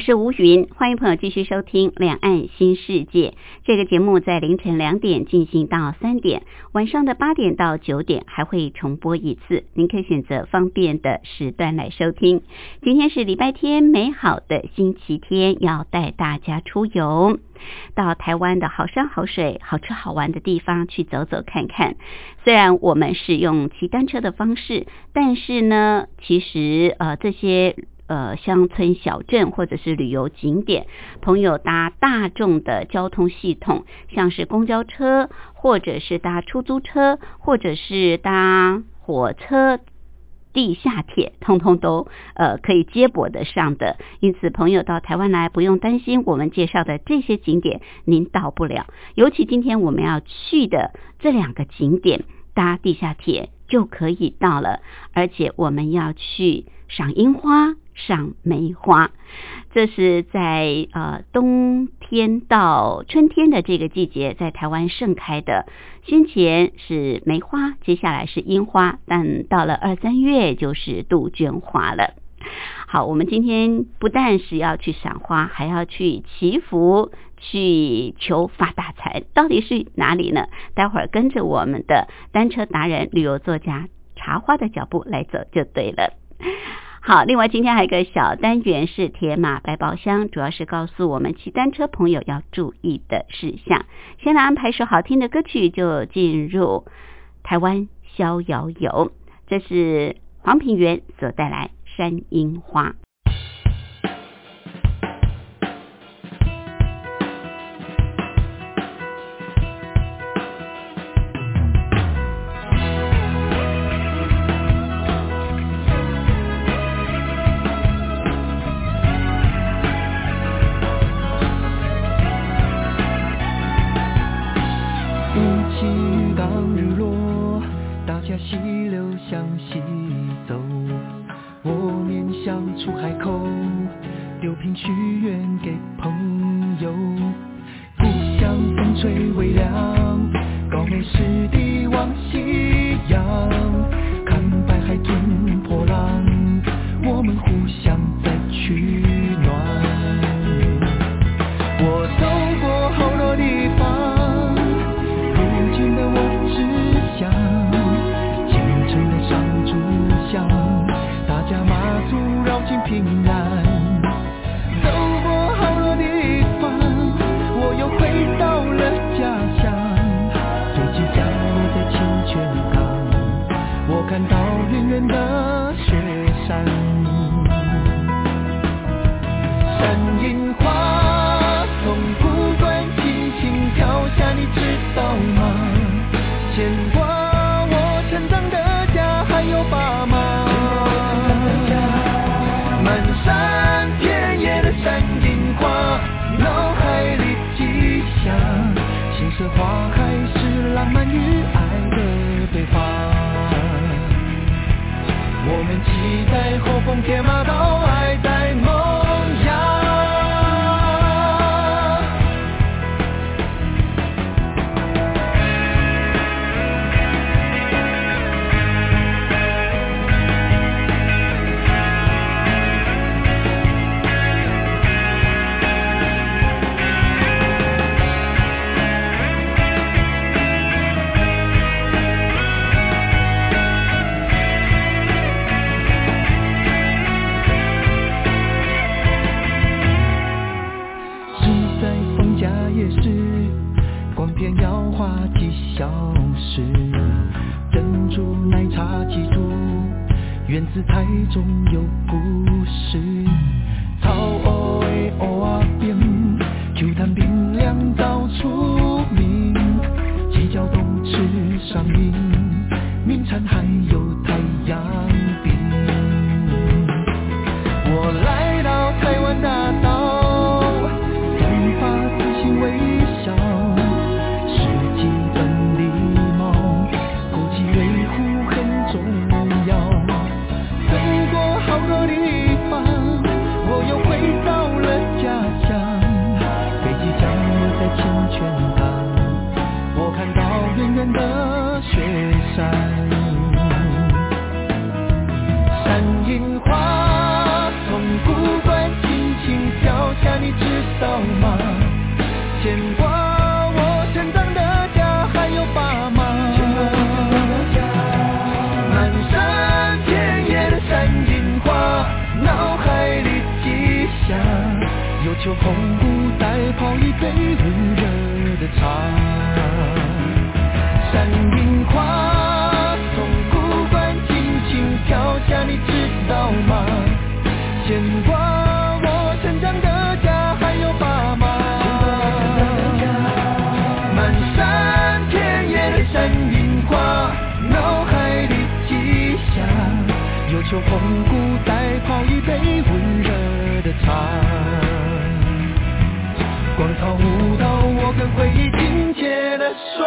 是吴云，欢迎朋友继续收听《两岸新世界》这个节目，在凌晨两点进行到三点，晚上的八点到九点还会重播一次，您可以选择方便的时段来收听。今天是礼拜天，美好的星期天，要带大家出游，到台湾的好山好水、好吃好玩的地方去走走看看。虽然我们是用骑单车的方式，但是呢，其实呃这些。呃，乡村小镇或者是旅游景点，朋友搭大众的交通系统，像是公交车，或者是搭出租车，或者是搭火车、地下铁，通通都呃可以接驳得上的。因此，朋友到台湾来，不用担心我们介绍的这些景点您到不了。尤其今天我们要去的这两个景点，搭地下铁就可以到了，而且我们要去赏樱花。赏梅花，这是在呃冬天到春天的这个季节，在台湾盛开的。先前是梅花，接下来是樱花，但到了二三月就是杜鹃花了。好，我们今天不但是要去赏花，还要去祈福，去求发大财。到底是哪里呢？待会儿跟着我们的单车达人、旅游作家茶花的脚步来走就对了。好，另外今天还有一个小单元是铁马百宝箱，主要是告诉我们骑单车朋友要注意的事项。先来安排首好听的歌曲，就进入台湾逍遥游，这是黄品源所带来《山樱花》。牵挂我成长的家，还有爸妈。满山遍野的山樱花，脑海里记下，有秋红布袋泡一杯温热的茶。山樱花从古关轻轻飘下，你知道吗？牵挂有秋红布袋泡一杯温热的茶。广场舞蹈，我跟回忆紧切的说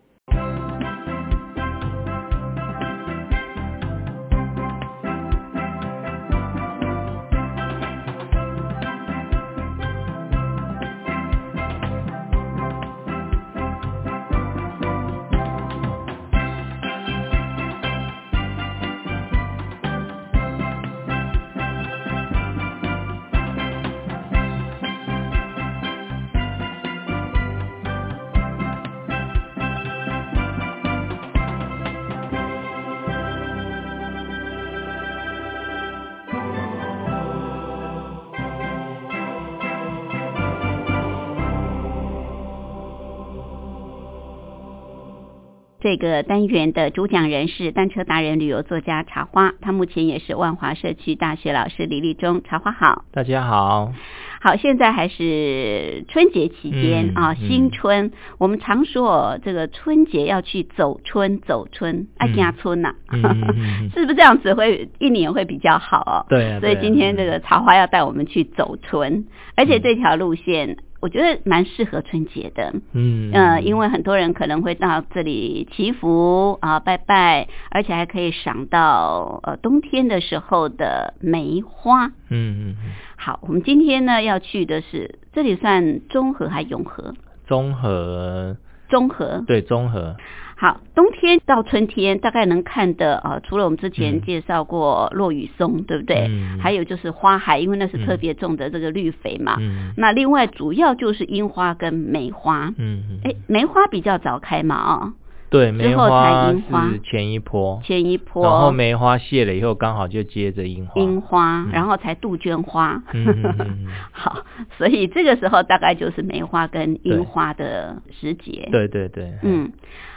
这个单元的主讲人是单车达人、旅游作家茶花，他目前也是万华社区大学老师李立忠。茶花好，大家好。好，现在还是春节期间、嗯啊，嗯新春。我们常说这个春节要去走春，走春，爱嗯家村呐、是不是这样子会一年会比较好哦？对啊对啊所以今天这个茶花要带我们去走春，而且这条路线我觉得蛮适合春节的。嗯呃，因为很多人可能会到这里祈福啊、拜拜，而且还可以赏到呃冬天的时候的梅花。嗯嗯嗯，好，我们今天呢要去的是这里算中和还永和？综合中和。对综合，好，冬天到春天大概能看的啊、呃除了我们之前嗯介绍过落羽松，对不对？嗯还有就是花海，因为那是特嗯别种的这个绿肥嘛。嗯那另外主要就是樱花跟梅花。嗯嗯，哎，梅花比较早开嘛啊、对，梅后才花樱花是前一波，前一波，然后梅花谢了以后，刚好就接着樱花。樱花，嗯然后才杜鹃花。好，所以这个时候大概就是梅花跟樱花的时节。，对对对，嗯，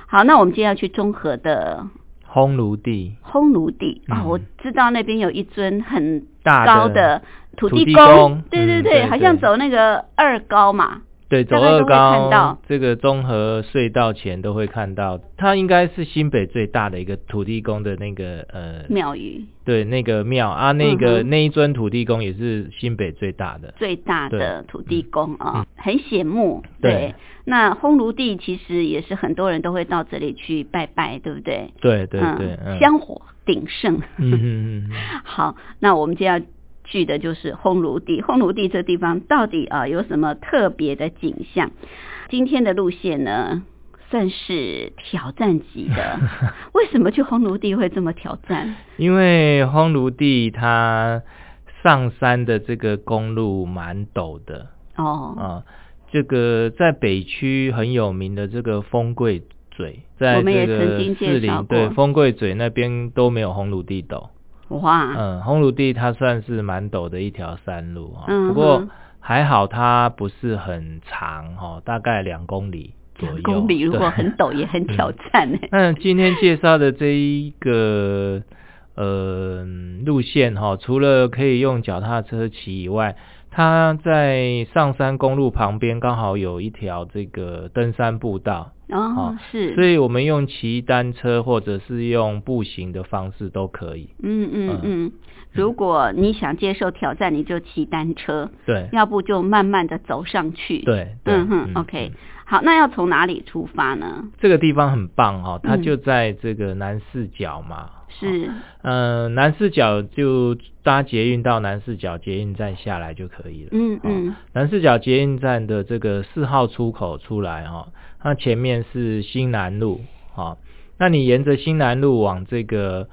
好，那我们今天要去中和的烘炉地。烘炉地。啊、嗯我知道那边有一尊很高的土土地公，地公。对对对，嗯对。好像走那个二高嘛，对，走二高看到这个综合隧道前都会看到，它应该是新北最大的一个土地公的那个呃，庙宇对，那个庙啊，那个、嗯那一尊土地公也是新北最大的。最大的土地公啊、嗯很显目。对那烘炉地其实也是很多人都会到这里去拜拜，对不对？对对对，香火鼎盛。嗯嗯嗯嗯，好，那我们就要去的就是烘炉地。烘炉地这地方到底啊、有什么特别的景象？今天的路线呢，算是挑战级的。为什么去烘炉地会这么挑战？因为烘炉地它上山的这个公路蛮陡的哦，啊，这个在北区很有名的这个丰贵嘴，在我们也这个曾经介士林对丰贵嘴那边都没有烘炉地陡。哇，嗯，红炉地它算是蛮陡的一条山路哈，嗯不过哼还好它不是很长哈，大概两公里左右。两公里如果很陡也很挑战呢。那今天介绍的这一个呃路线哈，除了可以用脚踏车骑以外，它在上山公路旁边刚好有一条这个登山步道，哦好，是，所以我们用骑单车或者是用步行的方式都可以。嗯嗯嗯。嗯，如果你想接受挑战，你就骑单车，对。要不就慢慢的走上去。，对对，嗯哼，OK，好，那要从哪里出发呢？这个地方很棒哦、它嗯。就在这个南四角嘛。是，呃，南四角就搭捷运到南四角捷运站下来就可以了。哦嗯嗯，南四角捷运站的这个四号出口出来哈、那前面是新南路，哈、那你沿着新南路往这个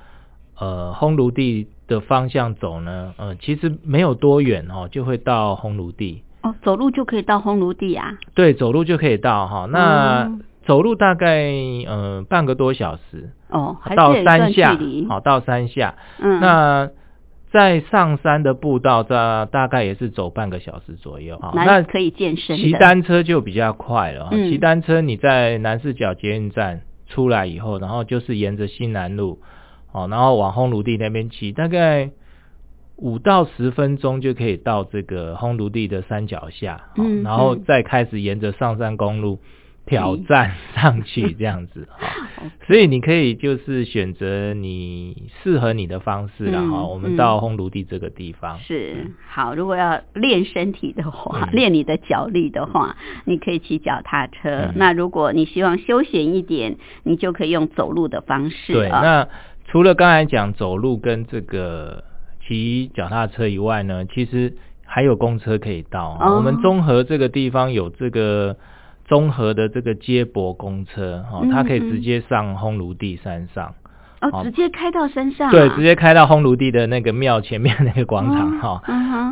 呃烘炉地的方向走呢，呃，其实没有多远哦，就会到烘炉地。哦，走路就可以到烘炉地啊。对，走路就可以到哈、那、哦走路大概呃半个多小时，哦，到有山下好到山下。嗯，那在上山的步道，大大概也是走半个小时左右。好，那那可以健身。骑单车就比较快了。嗯骑单车你在南四角捷运站出来以后，然后就是沿着新南路，哦，然后往烘炉地那边骑，大概五到十分钟就可以到这个烘炉地的山脚下，哦嗯然后嗯再开始沿着上山公路。挑战上去这样子 哈，所以你可以就是选择你适合你的方式了哈。嗯我们嗯到烘炉地这个地方，是好，如果要练身体的话，嗯练你的脚力的话，你可以骑脚踏车。嗯那如果你希望休闲一点，你就可以用走路的方式。对，啊那除了刚才讲走路跟这个骑脚踏车以外呢，其实还有公车可以到。哦我们综合这个地方有这个综合的这个接驳公车，哦，它可以直接上烘炉地山上，哦，直接开到山上、啊。对，直接开到烘炉地的那个庙前面那个广场哈、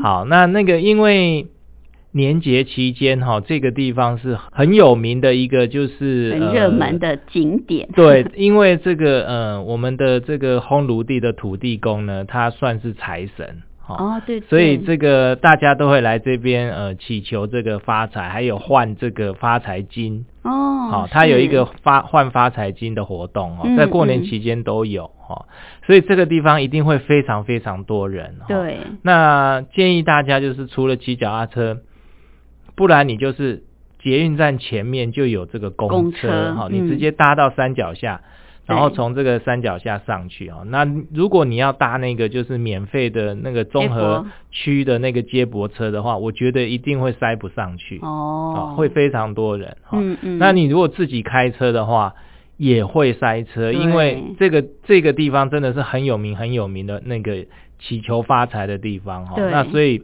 好，那那个因为年节期间哈、这个地方是很有名的一个，就是很热门呃的景点。对，因为这个呃，我们的这个烘炉地的土地公呢，他算是财神。哦哦，对，所以对这个大家都会来这边呃祈求这个发财，还有换这个发财金。哦，好、它有一是。个发换发财金的活动哦，嗯在过年嗯期间都有哦，所以这个地方一定会非常非常多人。哦、，对，那建议大家就是除了骑脚踏车，不然你就是捷运站前面就有这个公公车哈、你直接搭到山脚下。然后对从这个山脚下上去哦，那如果你要搭那个就是免费的那个综合驳。区的那个接驳车的话，我觉得一定会塞不上去。哦，会非常多人哈。嗯嗯，那你如果自己开车的话，也会塞车，因为这个这个地方真的是很有名很有名的那个祈求发财的地方哈。对。那所以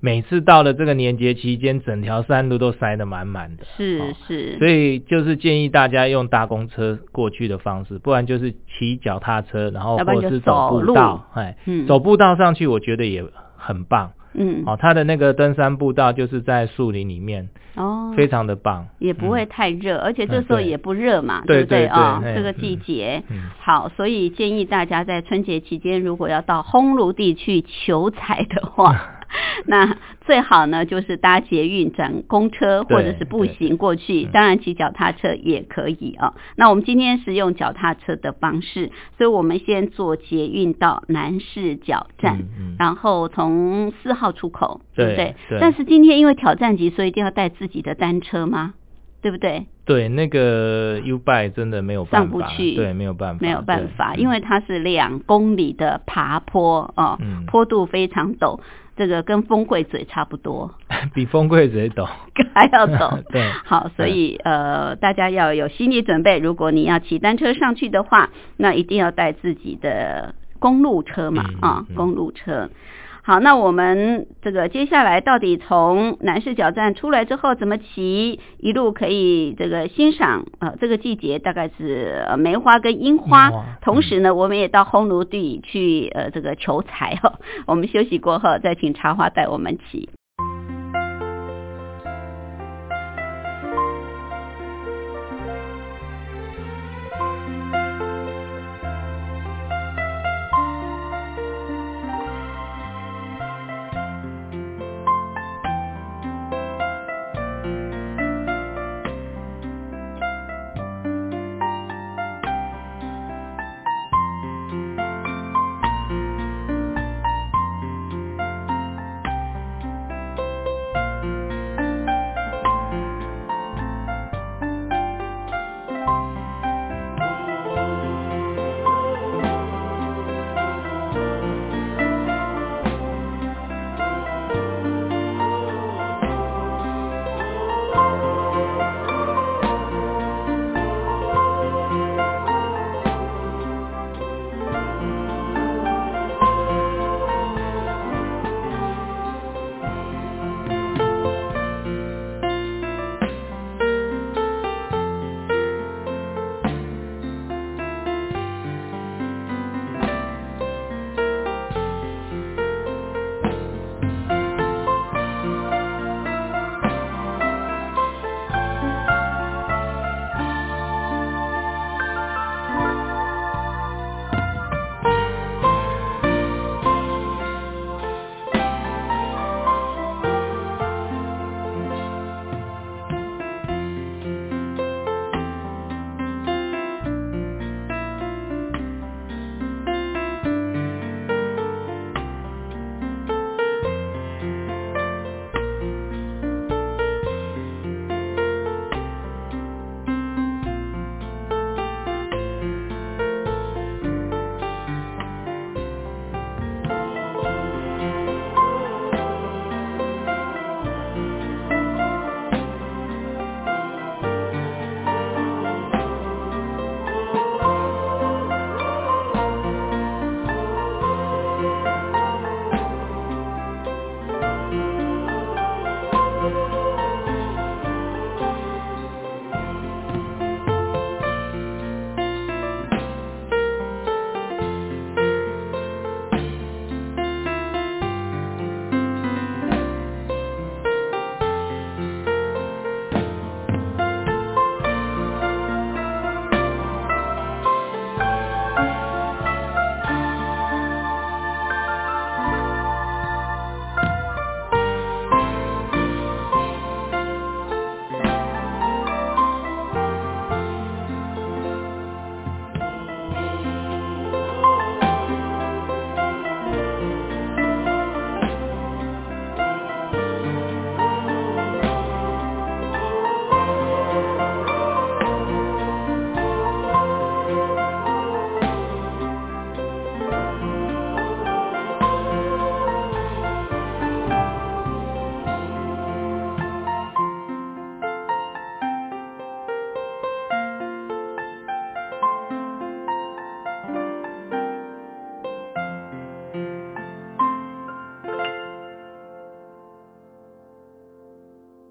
每次到了这个年节期间，整条山路都塞得满满的。是哦是，所以就是建议大家用搭公车过去的方式，不然就是骑脚踏车，然后或者是走步道，哎，嗯。走步道上去，我觉得也很棒。嗯。哦，它的那个登山步道就是在树林里面，哦，非常的棒。也不会太热，而且这时候也不热嘛，对不对？啊？这个季节，嗯好，所以建议大家在春节期间，如果要到烘炉地去求财的话，那最好呢就是搭捷运转公车或者是步行过去，嗯当然骑脚踏车也可以啊。那我们今天是用脚踏车的方式，所以我们先坐捷运到南市角站，嗯嗯然后从四号出口，对不对？对但是今天因为挑战级，所以一定要带自己的单车吗？对不对？对，那个 U bike 真的没有办法，上不去对，没有办法，没有办法，因为它是两公里的爬坡哦，嗯坡度非常陡，这个跟风柜嘴差不多，比风柜嘴懂，还要懂。对好，所以呃，大家要有心理准备。如果你要骑单车上去的话，那一定要带自己的公路车嘛嗯啊嗯，公路车。好，那我们这个接下来到底从南市角站出来之后怎么骑，一路可以这个欣赏呃这个季节大概是呃梅花跟樱花，樱花同时呢，我们也到烘炉地去呃这个求财哦。我们休息过后再请茶花带我们骑。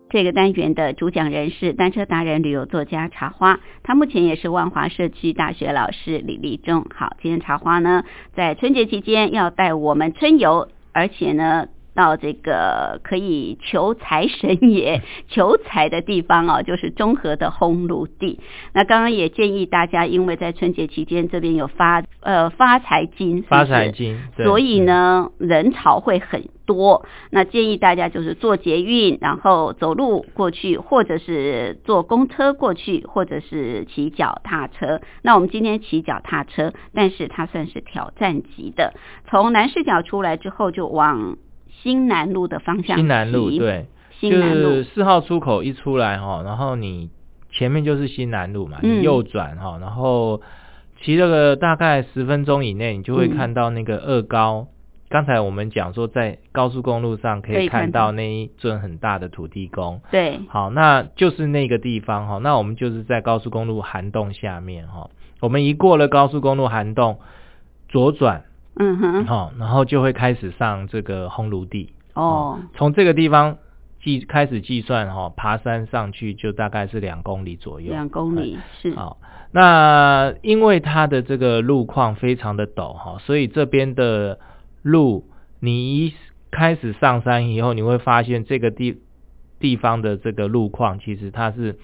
这个单元的主讲人是单车达人、旅游作家茶花，他目前也是万华社区大学老师李立忠。好，今天茶花呢在春节期间要带我们春游，而且呢。到这个可以求财神爷 求财的地方哦，就是中和的烘炉地。那刚刚也建议大家，因为在春节期间这边有发呃发财金，发财金，所以，呢人潮会很多。那建议大家就是坐捷运，然后走路过去，或者是坐公车过去，或者是骑脚踏车。那我们今天骑脚踏车，但是它算是挑战级的。从南市角出来之后，就往新南路的方向新南路，对，新南路就是四号出口一出来哈，然后你前面就是新南路嘛，嗯你右转哈，然后骑了个大概十分钟以内，你就会嗯看到那个二高。刚才我们讲说，在高速公路上可可以以看到那一尊很大的土地公。对，好，那就是那个地方哈。那我们就是在高速公路涵洞下面哈。我们一过了高速公路涵洞，左转嗯哼，好，然后就会开始上这个烘炉地。哦，从这个地方计开始计算哈、爬山上去就大概是两公里左右。两公里是，好，那因为它的这个路况非常的陡哈，所以这边的路你一开始上山以后，你会发现这个地地方的这个路况其实它是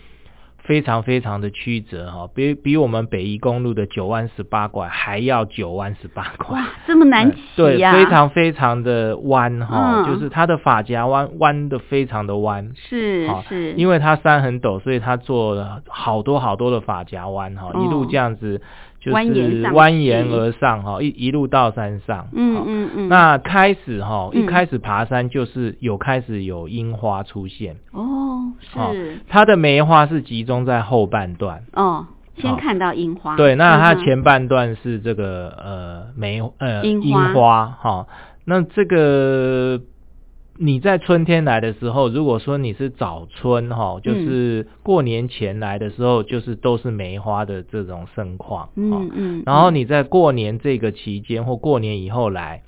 非常非常的曲折哈，比比我们北宜公路的九弯十八拐还要九弯十八拐。哇，这么难嗯对，骑呀、非常非常的弯哈、嗯。就是它的发夹弯弯的非常的弯，是是，因为它山很陡，所以它做了好多好多的发夹弯哈、哦。一路这样子就蜿蜒是蜿蜒而上哈、一一路到山上。嗯嗯嗯，那开始哈、嗯。一开始爬山就是有开始有樱花出现，哦是。它的梅花是集中在后半段。哦，先看到樱花，对，那它前半段是这个呃梅呃樱花。花哈、那这个你在春天来的时候，如果说你是早春哈、就是过年前来的时候，就是都是梅花的这种盛况，嗯哦嗯，然后你在过年这个期间或过年以后来，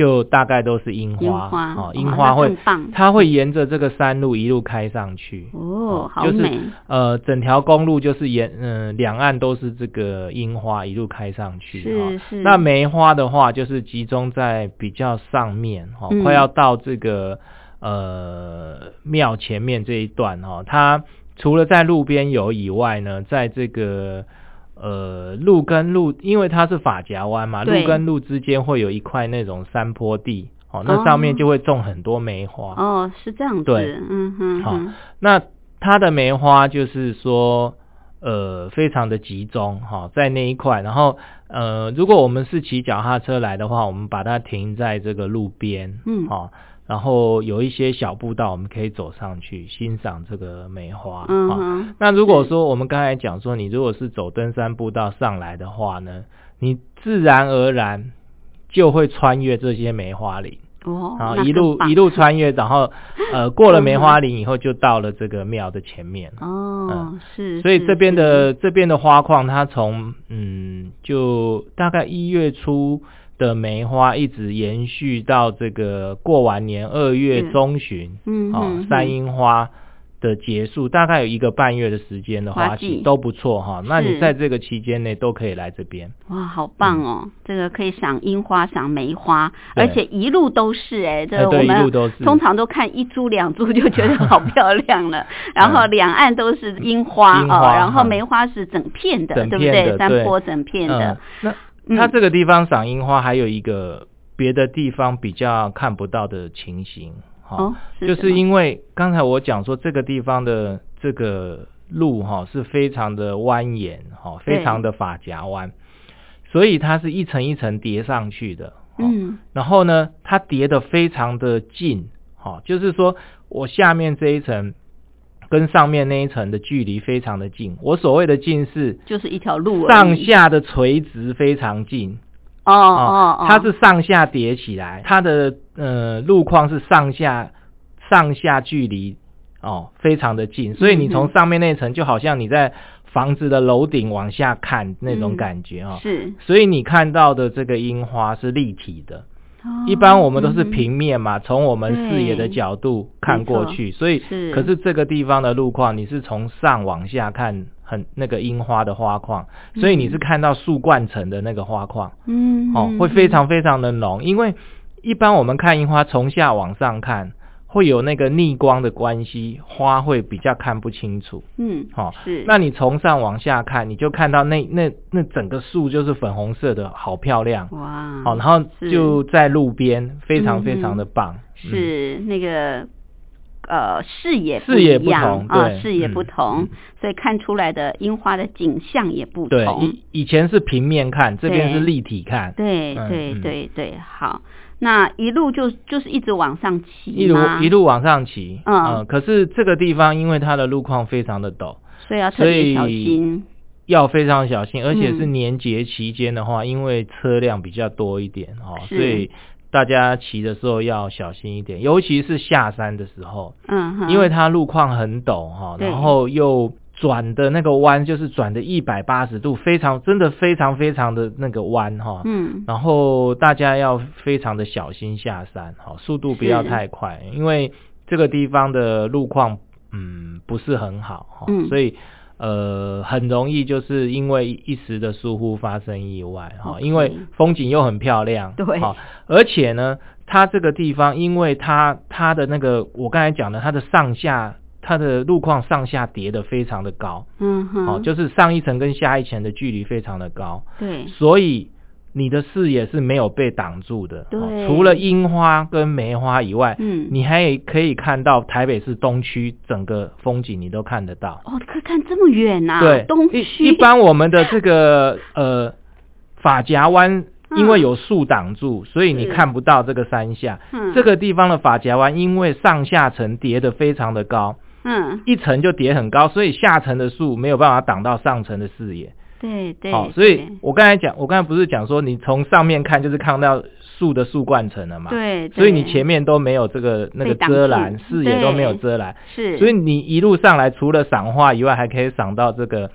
就大概都是樱花，樱花哦，樱花会它会沿着这个山路一路开上去，哦，好就是美，呃，整条公路就是沿嗯两、岸都是这个樱花一路开上去，是哦。是。那梅花的话，就是集中在比较上面哈、哦嗯。快要到这个呃庙前面这一段哈、哦，它除了在路边有以外呢，在这个呃路跟路，因为它是法夹湾嘛，路跟路之间会有一块那种山坡地，哦，那上面哦就会种很多梅花，哦，是这样子，对。嗯哼好哼，那它的梅花就是说，呃，非常的集中哈、在那一块。然后，呃，如果我们是骑脚踏车来的话，我们把它停在这个路边，嗯。好、然后有一些小步道，我们可以走上去欣赏这个梅花，好嗯哼，那如果说我们刚才讲说，你如果是走登山步道上来的话呢，你自然而然就会穿越这些梅花林。哦，然后一路一路穿越，然后呃 过了梅花林以后，就到了这个庙的前面。哦，是，是所以这边的这边的花况，它从嗯就大概一月初的梅花，一直延续到这个过完年二月中旬，哦嗯哼，山樱花的结束，大概有一个半月的时间的花期都不错哈。那你在这个期间内都可以来这边。哇，好棒哦！这个可以赏樱花、赏梅花，而且一路都是哎，这个我们通常都看一株两株就觉得好 漂亮了，然后两岸都是樱花啊，然后嗯梅花是整片的，整对不对？山坡整片的嗯，，嗯那它这个地方赏樱花还有一个别的地方比较看不到的情形，哈、哦，就是因为刚才我讲说这个地方的这个路哈、是非常的蜿蜒哈、非常的发夹弯，所以它是一层一层叠上去的，哦嗯。然后呢，它叠的非常的近，哈、就是说我下面这一层跟上面那一层的距离非常的近。我所谓的近是就是一条路上下的垂直非常近，哦哦哦，它是上下叠起来，它的呃路况是上下上下距离哦非常的近，所以你从上面那层就好像你在房子的楼顶往下看那种嗯感觉哦。是。所以你看到的这个樱花是立体的，哦一般我们都是平面嘛，从我们视野的角度看过去，所以是。可是这个地方的路况你是从上往下看，很那个樱花的花况，所以你是看到树冠层的那个花况，嗯哦，会非常非常的浓，因为一般我们看樱花从下往上看，会有那个逆光的关系，花会比较看不清楚。嗯，好、是，那你从上往下看，你就看到那那那整个树就是粉红色的，好漂亮。哇，好、然后就在路边，非常嗯非常的棒。嗯是那个呃视野视野不同啊，视野不嗯同嗯，所以看出来的樱花的景象也不对，同。以以前是平面看，这边是立体看。嗯对对嗯对对，好，那一路就就是一直往上骑一路一路往上骑，嗯。呃可是这个地方因为它的路况非常的陡，所以要特别小心。要非常小心，而且是嗯年节期间的话，因为车辆比较多一点哦，所以大家骑的时候要小心一点，尤其是下山的时候，嗯哼，因为它路况很陡哈，然后又转的那个弯就是转的一百八十度，非常真的非常非常的那个弯哈，嗯。然后大家要非常的小心下山，哈，速度不要太快，因为这个地方的路况嗯不是很好哈，嗯。所以呃很容易就是因为一时的疏忽发生意外哈因为风景又很漂亮，对。好，而且呢，它这个地方因为它它的那个我刚才讲的它的上下。它的路况上下叠的非常的高，嗯哼，哦，就是上一层跟下一层的距离非常的高，对。所以你的视野是没有被挡住的。对。哦除了樱花跟梅花以外，嗯。你还可以看到台北市东区整个风景，你都看得到。哦，可以看这么远呐、对，东区。一般我们的这个 呃法夹湾。因为有树挡住，所以你看不到这个山下。嗯。这个地方的法夹湾，因为上下层叠得非常的高，嗯，一层就叠很高，所以下层的树没有办法挡到上层的视野。对对，好、所以我刚才讲，我刚才不是讲说，你从上面看就是看到树的树冠层了嘛？。对，所以你前面都没有这个那个遮拦，视野都没有遮拦，是，所以你一路上来，除了赏花以外，还可以赏到这个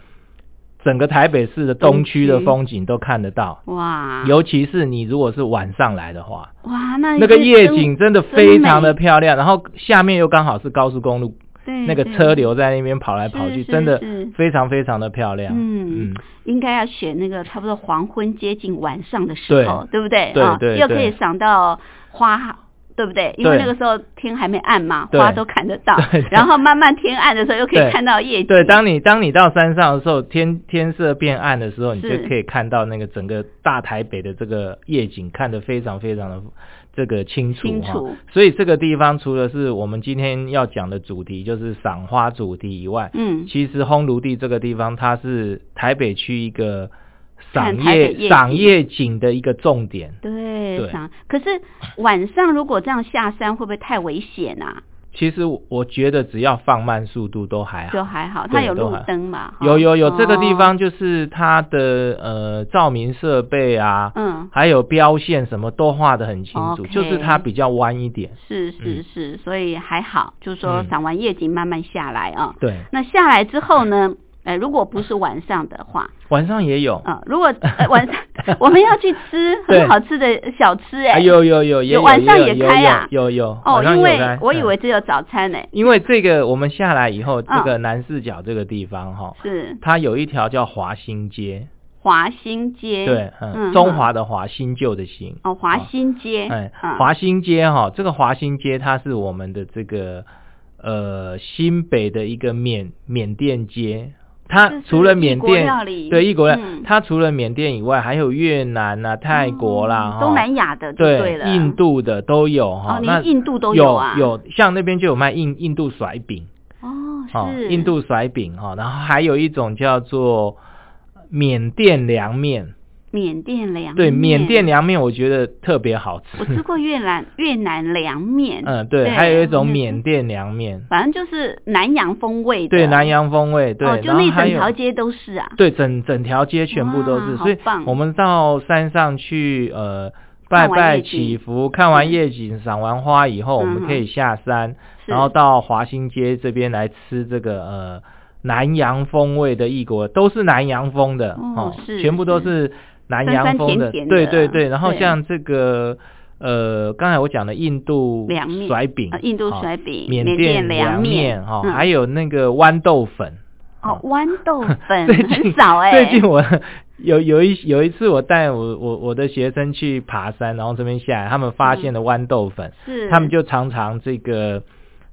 整个台北市的东区的风景都看得到。哇，尤其是你如果是晚上来的话，哇，那那个夜景真的非常的漂亮，然后下面又刚好是高速公路，那个车流在那边跑来跑去，真的是非常非常的漂亮。嗯嗯，应该要选那个差不多黄昏接近晚上的时候，对不对？对啊又可以赏到花。对不对？因为那个时候天还没暗嘛，花都看得到 然后慢慢天暗的时候，又可以看到夜景。对，当你当你到山上的时候，天天色变暗的时候，你就可以看到那个整个大台北的这个夜景，看得非常非常的这个清楚哈清楚所以这个地方除了是我们今天要讲的主题，就是赏花主题以外，嗯，其实烘炉地这个地方，它是台北区一个赏夜景赏夜景的一个重点。对，对赏。可是晚上如果这样下山，会不会太危险啊？其实我觉得只要放慢速度都还好就。还好，它有路灯嘛。有有有，这个地哦方就是它的呃照明设备啊，嗯，还有标线什么都画得很清楚就是它比较弯一点。是是嗯是，所以还好，就是说嗯赏完夜景慢慢下来啊。对，那下来之后呢？呃，如果不是晚上的话，晚上也有。啊、如果、呃、晚上 我们要去吃很好吃的小吃、哎、啊，有有有晚上也开啊。有有有哦，因为我以嗯为只有早餐呢、因为这个我们下来以后，这嗯。个南四角这个地方哈，是。它有一条叫华新街，华新街，对，嗯嗯，中华的华，新旧的新。哦，华新街，哎嗯，华新街哈，这个华新街它是我们的这个呃新北的一个缅缅甸街。它除了缅甸对异国料，嗯。它除了缅甸以外，还有越南啊、泰国啦、东南亚的就对了，印度的都有哈。哦，那连印度都有啊，有，像那边就有卖印印度甩饼，哦，哦，是。印度甩饼哈，然后还有一种叫做缅甸凉面，缅甸凉对，面缅甸，凉面我觉得特别好吃。我吃过越南越南凉面，嗯，对，对还有一种嗯缅甸凉面，反正就是南洋风味的，对，南洋风味，对，哦，就那整条街都是啊，对，整整条街全部都是，所以我们到山上去，呃，拜拜祈福，看完夜景，赏完花以后，我嗯们可以下山，是。然后到华新街这边来吃这个呃南洋风味的异国，都是南洋风的哦是全部都是南洋风的，酸酸甜甜的对对对。然后像这个呃，刚才我讲的印度甩饼啊，印度哦甩饼缅缅甸甸凉面面哈，嗯还有那个豌豆粉。哦，豌豆粉 最近很少哎、最近我 有有一有一次我带我我我的学生去爬山，然后这边下来，他们发现了豌豆粉，是他们就常常这个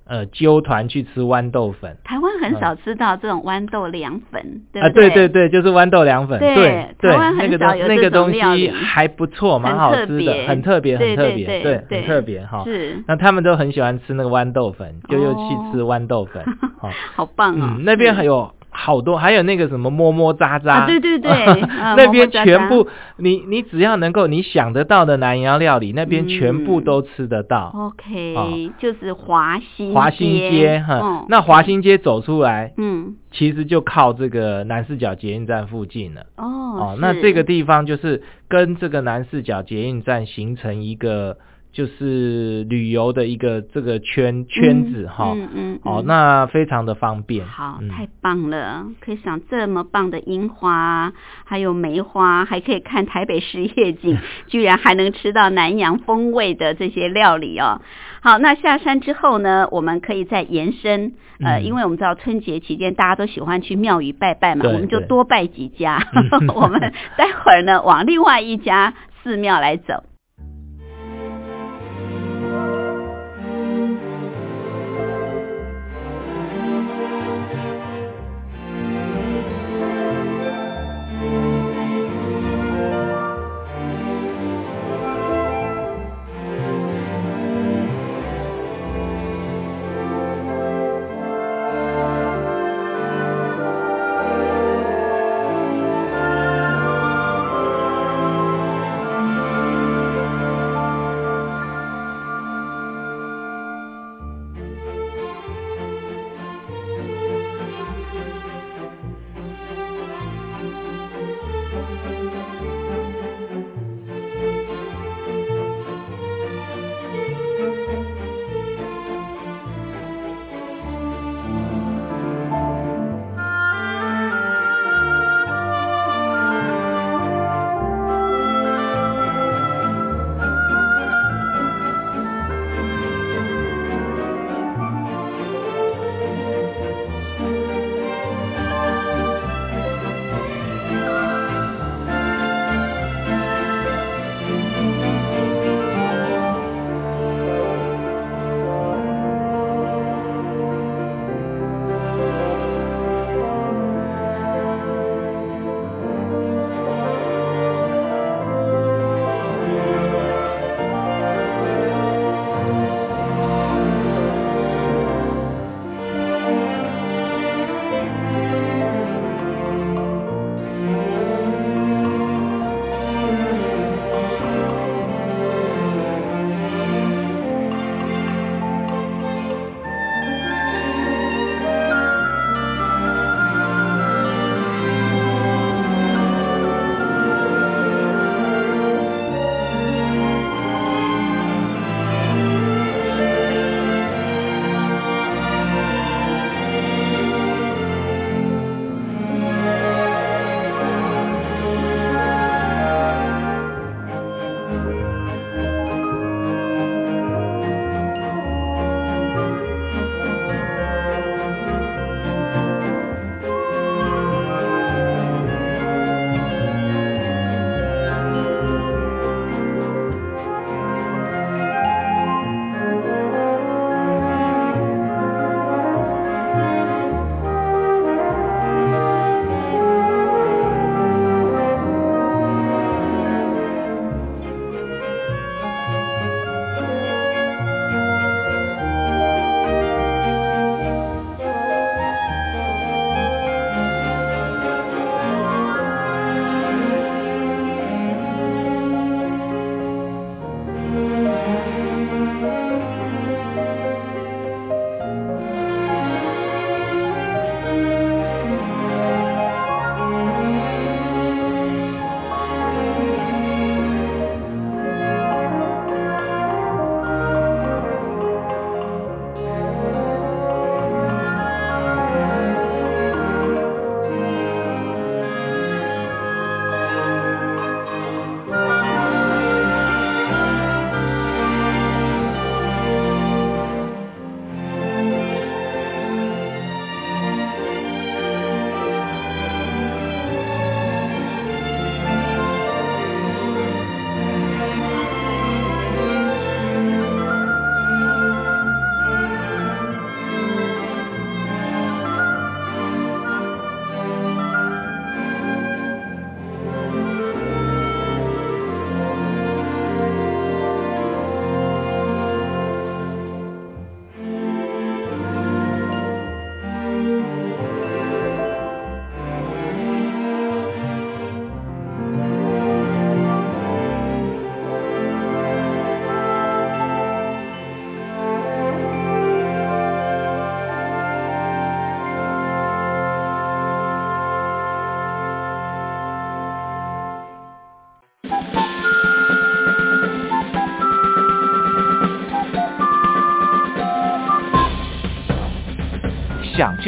呃揪团去吃豌豆粉。台湾很少吃到这种豌豆凉粉，对啊，不对？对对对，就是豌豆凉粉，对对对台湾，很那个东少有这那个东种料理。西还不错，蛮好吃的，很特别，很特别，对很特别哈。是。那他们都很喜欢吃那个豌豆粉，就又去吃豌豆粉，好，好棒哦，嗯，那边还有好多，还有那个什么么么喳喳，啊对对对嗯 那边全部你你只要能够你想得到的南洋料理，那边全部嗯都吃得到。OK，、哦就是华新华新街，哈、嗯。那华新街走出来，嗯。其实就靠这个南四角捷运站附近了。哦哦，那这个地方就是跟这个南四角捷运站形成一个就是旅游的一个这个圈圈子哈。嗯嗯哦，嗯那非常的方便。好，嗯太棒了！可以赏这么棒的樱花，还有梅花，还可以看台北市夜景，居然还能吃到南洋风味的这些料理哦。好，那下山之后呢，我们可以再延伸，呃，嗯因为我们知道春节期间大家都喜欢去庙宇拜拜嘛，我们就多拜几家嗯。我们待会儿呢，往另外一家寺庙来走。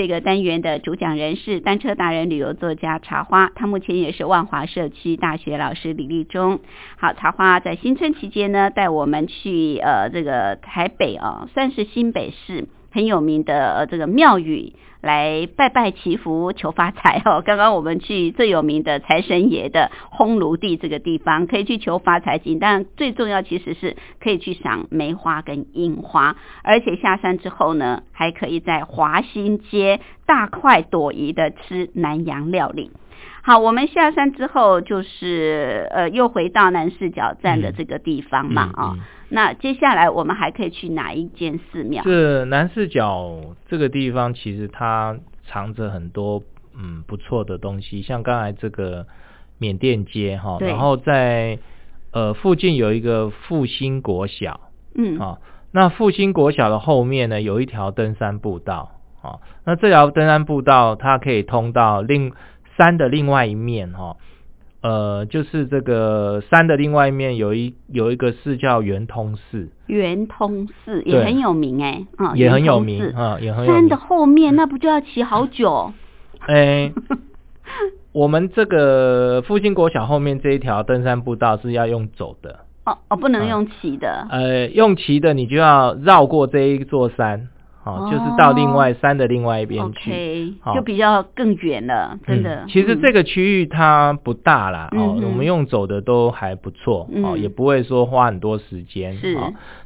这个单元的主讲人是单车达人、旅游作家茶花，他目前也是万华社区大学老师李立忠。好，茶花在新春期间呢，带我们去呃这个台北啊，算是新北市。很有名的呃这个庙宇来拜拜祈福求发财 哦。刚刚我们去最有名的财神爷的烘炉地这个地方，可以去求发财金，但最重要其实是可以去赏梅花跟樱花，而且下山之后呢，还可以在华新街大快朵颐的吃南洋料理。好，我们下山之后就是呃又回到南四角站的这个地方嘛啊。那接下来我们还可以去哪一间寺庙？这南四角这个地方，其实它藏着很多嗯不错的东西，像刚才这个缅甸街哈，然后在呃附近有一个复兴国小，嗯啊，那复兴国小的后面呢有一条登山步道啊，那这条登山步道它可以通到另山的另外一面哈。呃，就是这个山的另外一面有一有一个寺叫圆通寺，圆通寺也很有名哎，啊，也很有名啊，也很有名。山的后面那不就要骑好久？哎，我们这个复兴国小后面这一条登山步道是要用走的，哦哦，不能用骑的。呃，用骑的你就要绕过这一座山。哦，就是到另外山的另外一边去，就比较更远了，真的。其实这个区域它不大啦，哦，我们用走的都还不错，哦，也不会说花很多时间。是。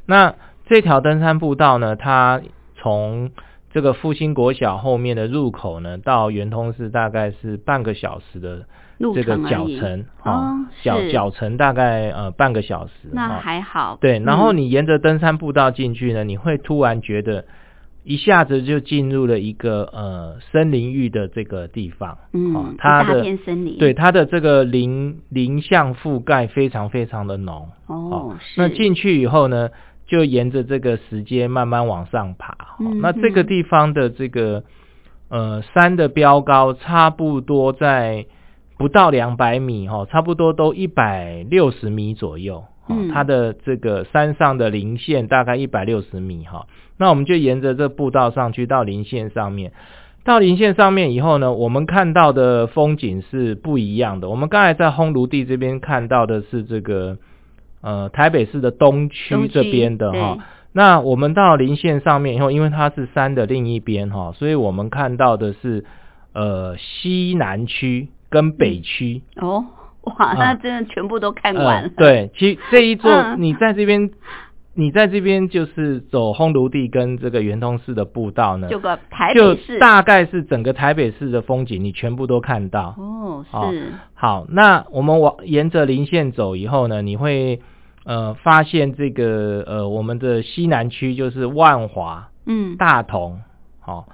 那这条登山步道呢，它从这个复兴国小后面的入口呢，到圆通寺大概是半个小时的这个脚程，哦，脚脚程大概呃半个小时。那还好。对，然后你沿着登山步道进去呢，你会突然觉得。一下子就进入了一个呃森林域的这个地方，嗯，它的森林，对它的这个林林相覆盖非常非常的浓，哦，那进去以后呢，就沿着这个石阶慢慢往上爬，那这个地方的这个呃山的标高差不多在不到两百米哈，差不多都一百六十米左右。嗯，它的这个山上的零线大概一百六十米哈，那我们就沿着这步道上去到零线上面，到零线上面以后呢，我们看到的风景是不一样的。我们刚才在烘炉地这边看到的是这个呃台北市的东区这边的哈，那我们到零线上面以后，因为它是山的另一边哈，所以我们看到的是呃西南区跟北区哦。哇，那真的全部都看完了。对，其实这一座你在这边，你在这边就是走烘炉地跟这个圆通寺的步道呢，就个台北市，大概是整个台北市的风景，你全部都看到。哦，是。好，那我们往沿着林线走以后呢，你会呃发现这个呃我们的西南区就是万华，嗯，大同，好，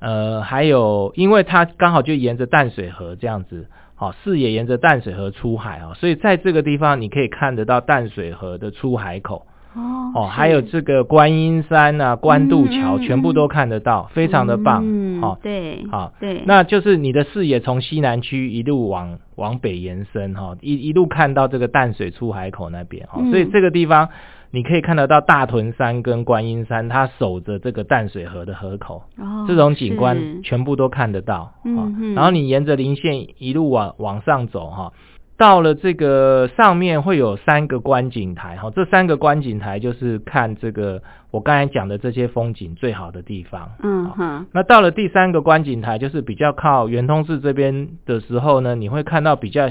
呃还有，因为它刚好就沿着淡水河这样子。好，视野沿着淡水河出海啊，所以在这个地方你可以看得到淡水河的出海口。哦，哦，还有这个观音山啊、关渡桥，全部都看得到，非常的棒。嗯，好，对，好，对，那就是你的视野从西南区一路往往北延伸，哈，一一路看到这个淡水出海口那边，哈，所以这个地方。你可以看得到大屯山跟观音山，它守着这个淡水河的河口，哦，这种景观全部都看得到。嗯然后你沿着林线一路往往上走，哈，到了这个上面会有三个观景台，哈，这三个观景台就是看这个我刚才讲的这些风景最好的地方。嗯哼。那到了第三个观景台，就是比较靠圆通寺这边的时候呢，你会看到比较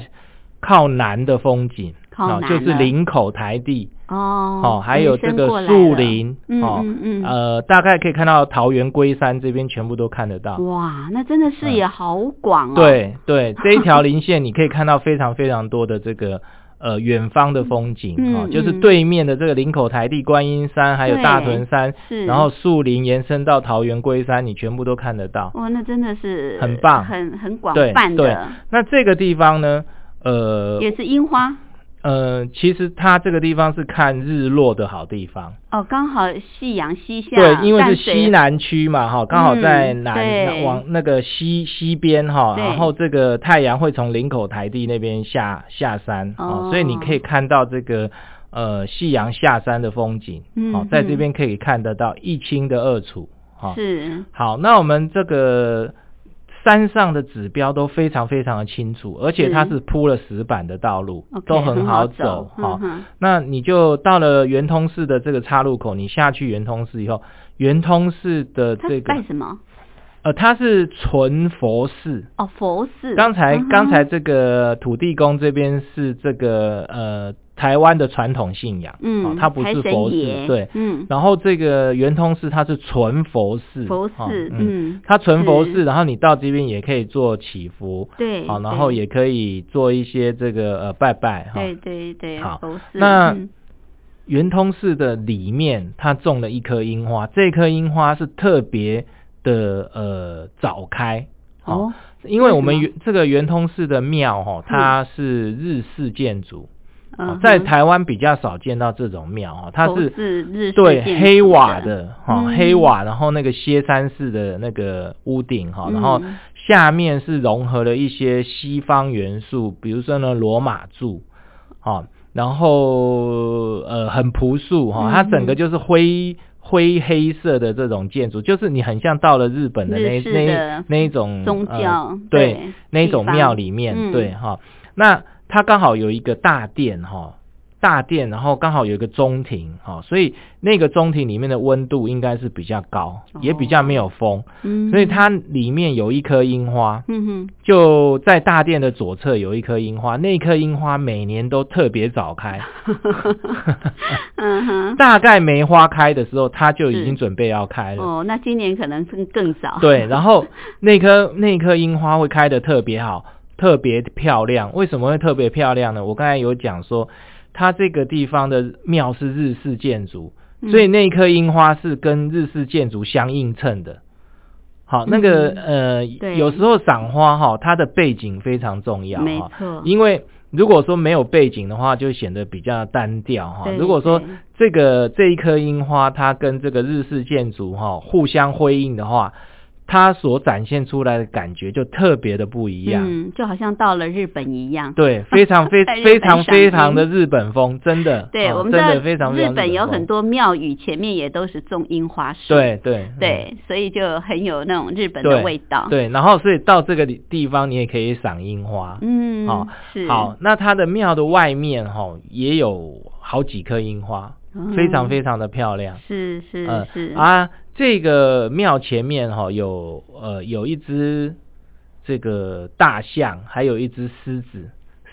靠南的风景。靠南就是林口台地。哦哦，还有这个树林嗯哦嗯嗯，呃，大概可以看到桃园龟山这边全部都看得到。哇，那真的视野好广哦。，对对，这一条林线你可以看到非常非常多的这个呃远方的风景嗯哦，就是嗯。对面的这个林口台地、观音山，还有大屯山，是，然后树林延伸到桃园龟山，你全部都看得到。哇，那真的是很棒。很很广泛的，，那这个地方呢，呃也是樱花呃，其实它这个地方是看日落的好地方。哦，刚好夕阳西下，对，因为是西南区嘛，哈，刚好在嗯南、对往那个西西边哈，然后这个太阳会从林口台地那边下下山，哦所以你可以看到这个呃夕阳下山的风景，嗯哦，在这嗯边可以看得到一清的二楚，哈、是。好，那我们这个山上的指标都非常非常的清楚，而且它是是铺了石板的道路都很好走，好、嗯哼那你就到了圆通寺的这个岔路口，你下去圆通寺以后，圆通寺的这个拜什么？呃，它是纯佛寺。哦，佛寺。刚才、嗯刚才这个土地公这边是这个呃台湾的传统信仰，嗯哦，它不是佛寺，爷对。嗯，然后这个圆通寺它是纯佛寺，佛哦寺，嗯，嗯，它纯佛寺，然后你到这边也可以做祈福，对，好，然后也可以做一些这个呃拜拜哈。对对对，好。那嗯。圆通寺的里面，它种了一棵樱花，这棵樱花是特别的呃早开，哦，因为我们这个圆通寺的庙哈，它是日式建筑，嗯哼。在台湾比较少见到这种庙哈，它佛是寺日式对黑瓦的哈，嗯。黑瓦，然后那个歇山式的那个屋顶哈，然后嗯下面是融合了一些西方元素，比如说呢罗马柱，哈，然后呃很朴素哈，嗯它整个就是灰。灰黑色的这种建筑，就是你很像到了日本的那那那一种宗呃教对对那一种庙里面，嗯。对哈。那它刚好有一个大殿哈，大殿，然后刚好有一个中庭哈，所以那个中庭里面的温度应该是比较高，也比较没有风，嗯，所以它里面有一棵樱花，嗯哼，就在大殿的左侧有一棵樱花，那棵樱花每年都特别早开，嗯哼，大概梅花开的时候，它就已是经准备要开了。哦，那今年可能更更早。对，然后那棵那棵樱花会开的特别好，特别漂亮。为什么会特别漂亮呢？我刚才有讲说，它这个地方的庙是日式建筑，嗯所以那一棵樱花是跟日式建筑相映衬的。好，那个、嗯呃，有时候赏花哈，它的背景非常重要哈，因为如果说没有背景的话，就显得比较单调哈。如果说对这个这一棵樱花，它跟这个日式建筑哈互相辉映的话，它所展现出来的感觉就特别的不一样。嗯，就好像到了日本一样。对，非常 非非常非常的日本风，真的。对，哦我们知道真的非常非常日本有很多庙宇前面也都是种樱花树。对对嗯对，所以就很有那种日本的味道。，对，然后所以到这个地地方，你也可以赏樱花。嗯，好是好，那它的庙的外面哈、也有好几棵樱花，非常非常的漂亮。是是呃是啊，这个庙前面哈、有呃有一只这个大象，还有一只狮子，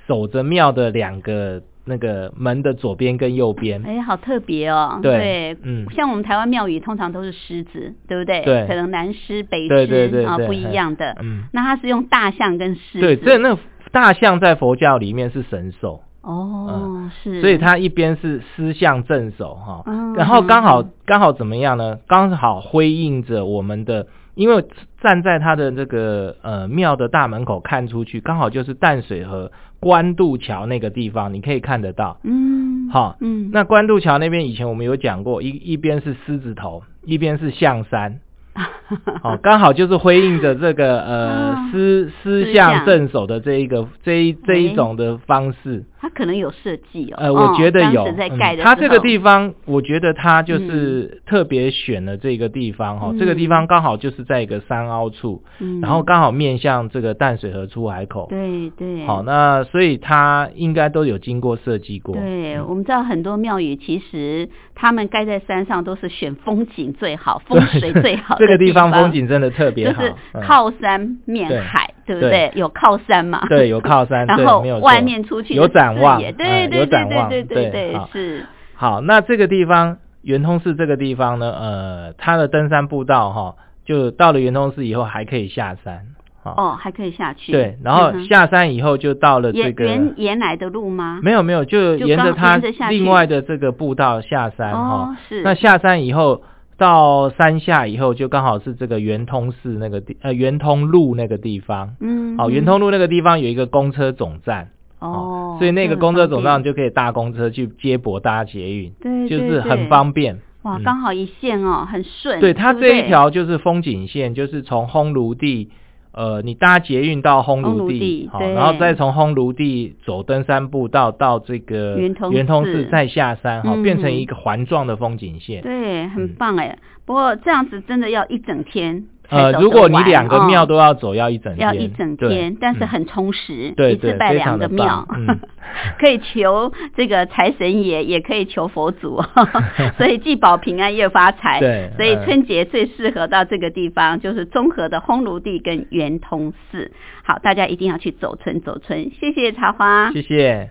守着庙的两个那个门的左边跟右边。哎，好特别哦。对嗯像我们台湾庙宇通常都是狮子，对不对？对可能南狮、北狮啊不一样的。嗯，那它是用大象跟狮子。对，这那大象在佛教里面是神兽。哦，是。所以它一边是狮象镇守哈，嗯然后刚好嗯刚好怎么样呢？刚好辉映着我们的，因为站在它的这个呃庙的大门口看出去，刚好就是淡水河关渡桥那个地方，你可以看得到。嗯，好嗯，那关渡桥那边以前我们有讲过，一一边是狮子头，一边是象山，哦，刚好就是辉映着这个呃啊狮狮狮象象镇守的这一个这一这一种的方式。它可能有设计哦。呃，我觉得有，当时在嗯。盖的时候、它这个地方，我觉得它就是特别选了这个地方哈、嗯。这个地方刚好就是在一个山凹处，嗯，然后刚好面向这个淡水河出海口。对对，好，那所以它应该都有经过设计过。对，我们知道很多庙宇其实他们盖在山上都是选风景最好、风水最好的这个地方方风景真的特别好，就是嗯。靠山面对海，对不对？有靠山嘛？对，有靠山，然后没有外面出去有展望，对对对有展望，对对对，是。好，那这个地方圆通寺这个地方呢，呃，它的登山步道哈，就到了圆通寺以后还可以下山。哦，还可以下去。对，然后下山以后就到了这个原原来的路吗？没有没有，就沿着它另外的这个步道下山哈。是。那下山以后到山下以后，就刚好是这个圆通寺那个地呃圆通路那个地方。嗯。好，圆通路那个地方有一个公车总站。哦。所以那个公车总站就可以搭公车去接驳搭捷运。对就是很方便。哇，刚好一线哦，很顺。对，它这一条就是风景线，就是从烘炉地。呃，你搭捷运到烘炉地，好，然后再从烘炉地走登山步道到这个圆通寺，再下山，哈，变成一个环状的风景线。对，很棒哎。不过这样子真的要一整天。呃，如果你两个庙都要走，要一整天，要一整天，但是很充实，对一次拜两个庙，可以求这个财神爷，也可以求佛祖，所以既保平安又发财。对，所以春节最适合到这个地方，就是综合的烘炉地跟圆通寺。好，大家一定要去走村走村。谢谢茶花，谢谢。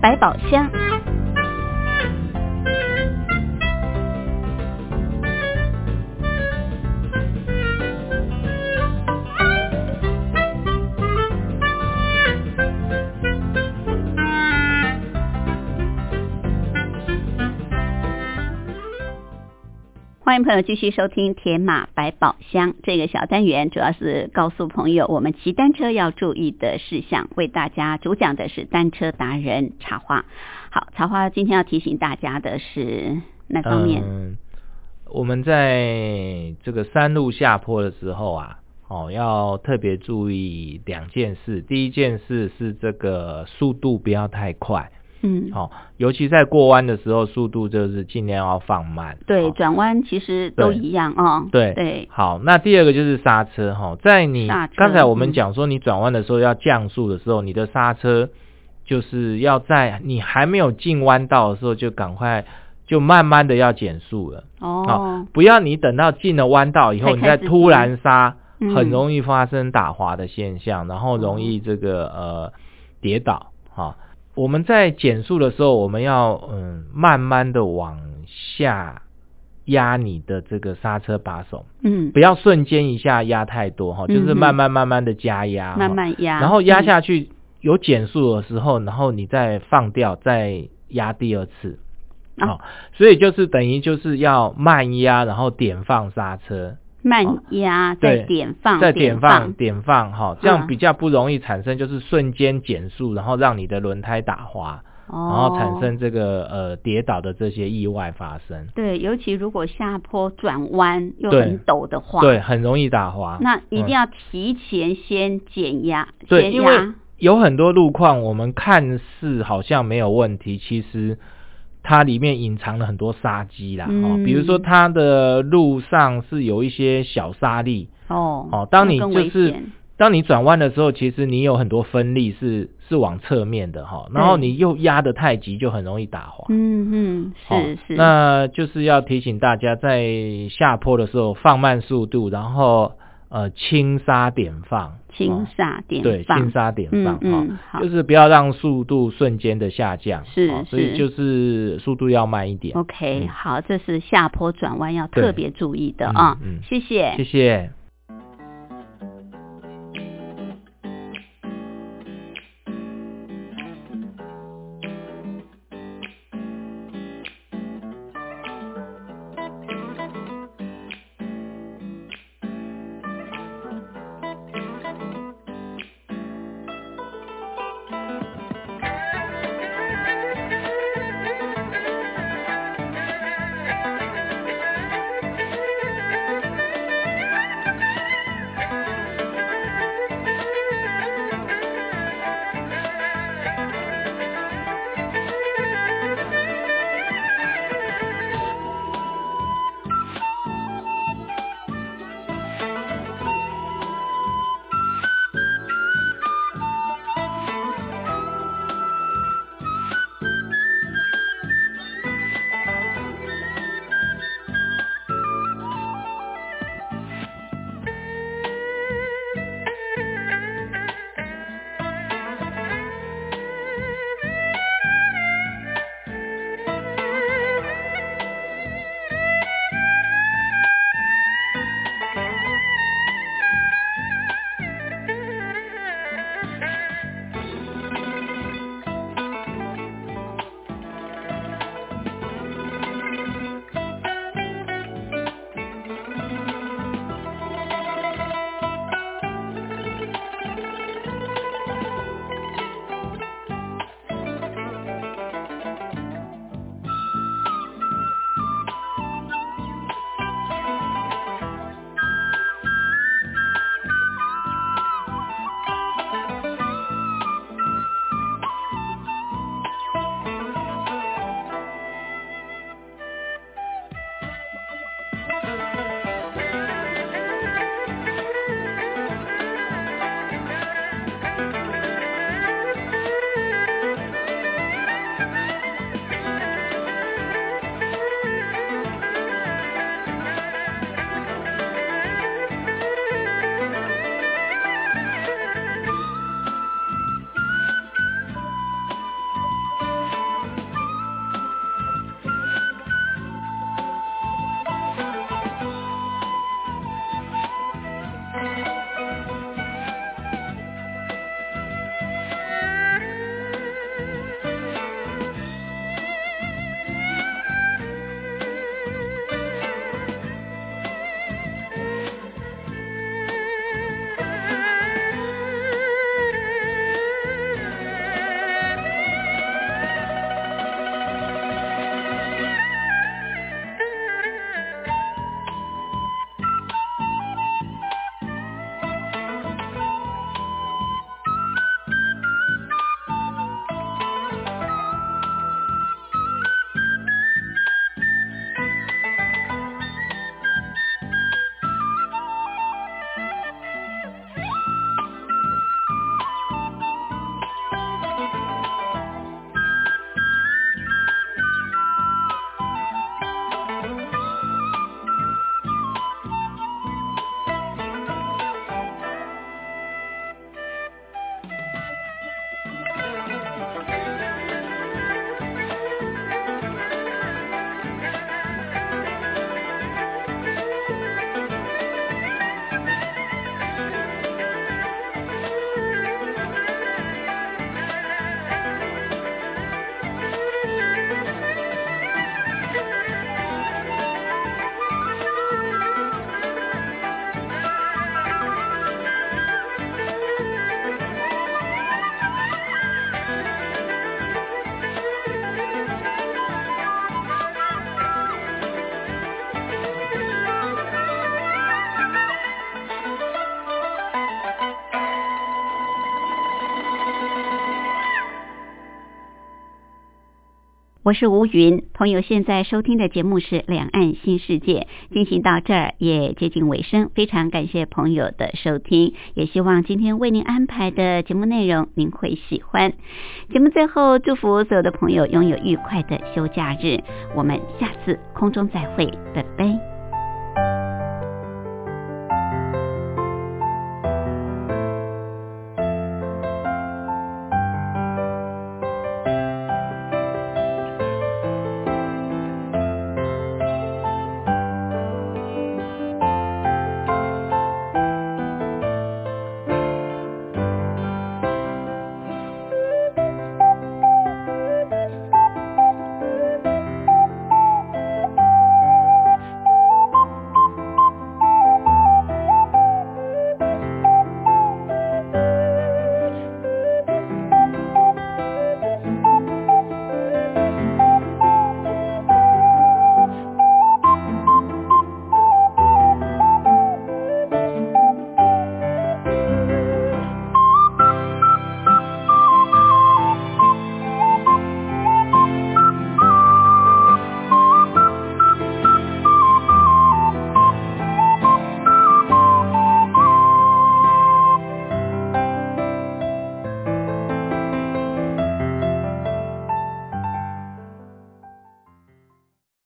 百宝箱。欢迎朋友继续收听《铁马百宝箱》这个小单元，主要是告诉朋友我们骑单车要注意的事项。为大家主讲的是单车达人茶花。好，茶花今天要提醒大家的是哪方面？嗯，我们在这个山路下坡的时候啊，哦，要特别注意两件事。第一件事是这个速度不要太快。嗯，好、尤其在过弯的时候，速度就是尽量要放慢。对，哦转弯其实都一样哦。对。对，好，那第二个就是刹车哈，在你刚才我们嗯讲说你转弯的时候要降速的时候，你的刹车就是要在你还没有进弯道的时候就赶快就慢慢的要减速了，哦，不要你等到进了弯道以后你再突然刹，嗯。很容易发生打滑的现象，然后容易这个呃跌倒哈。我们在减速的时候，我们要嗯慢慢的往下压你的这个刹车把手，嗯。不，要瞬间一下压太多哈，就是慢慢慢慢的加压，慢慢压，然后压嗯下去有减速的时候，然后你再放掉，再压第二次，啊。好、所以就是等于就是要慢压，然后点放刹车，慢哦压，再对点放，再点点放。点放哈，这样嗯比较不容易产生就是瞬间减速，然后让你的轮胎打滑，哦，然后产生这个呃跌倒的这些意外发生，对，尤其如果下坡转弯又很陡的话，对，很容易打滑。那一定嗯要提前先减压，对，先因为，有很多路况，我们看似好像没有问题，其实它里面隐藏了很多杀机啦。哦，嗯比如说它的路上是有一些小沙粒，哦，哦，当你就是当你转弯的时候，其实你有很多分力是是往侧面的哈，然后你又压得太急，就很容易打滑。嗯嗯，哦是是，那就是要提醒大家，在下坡的时候放慢速度，然后呃轻刹点放，轻哦刹点对，放。轻刹点放，嗯就是不要让速度瞬间的下降，是哦所以就是速度要慢一点。OK，、嗯。好，这是下坡转弯要特别注意的嗯啊，嗯。谢谢。谢谢。我是吴云，朋友现在收听的节目是《两岸新世界》，进行到这儿也接近尾声，非常感谢朋友的收听，也希望今天为您安排的节目内容您会喜欢。节目最后，祝福所有的朋友拥有愉快的休假日，我们下次空中再会，拜拜。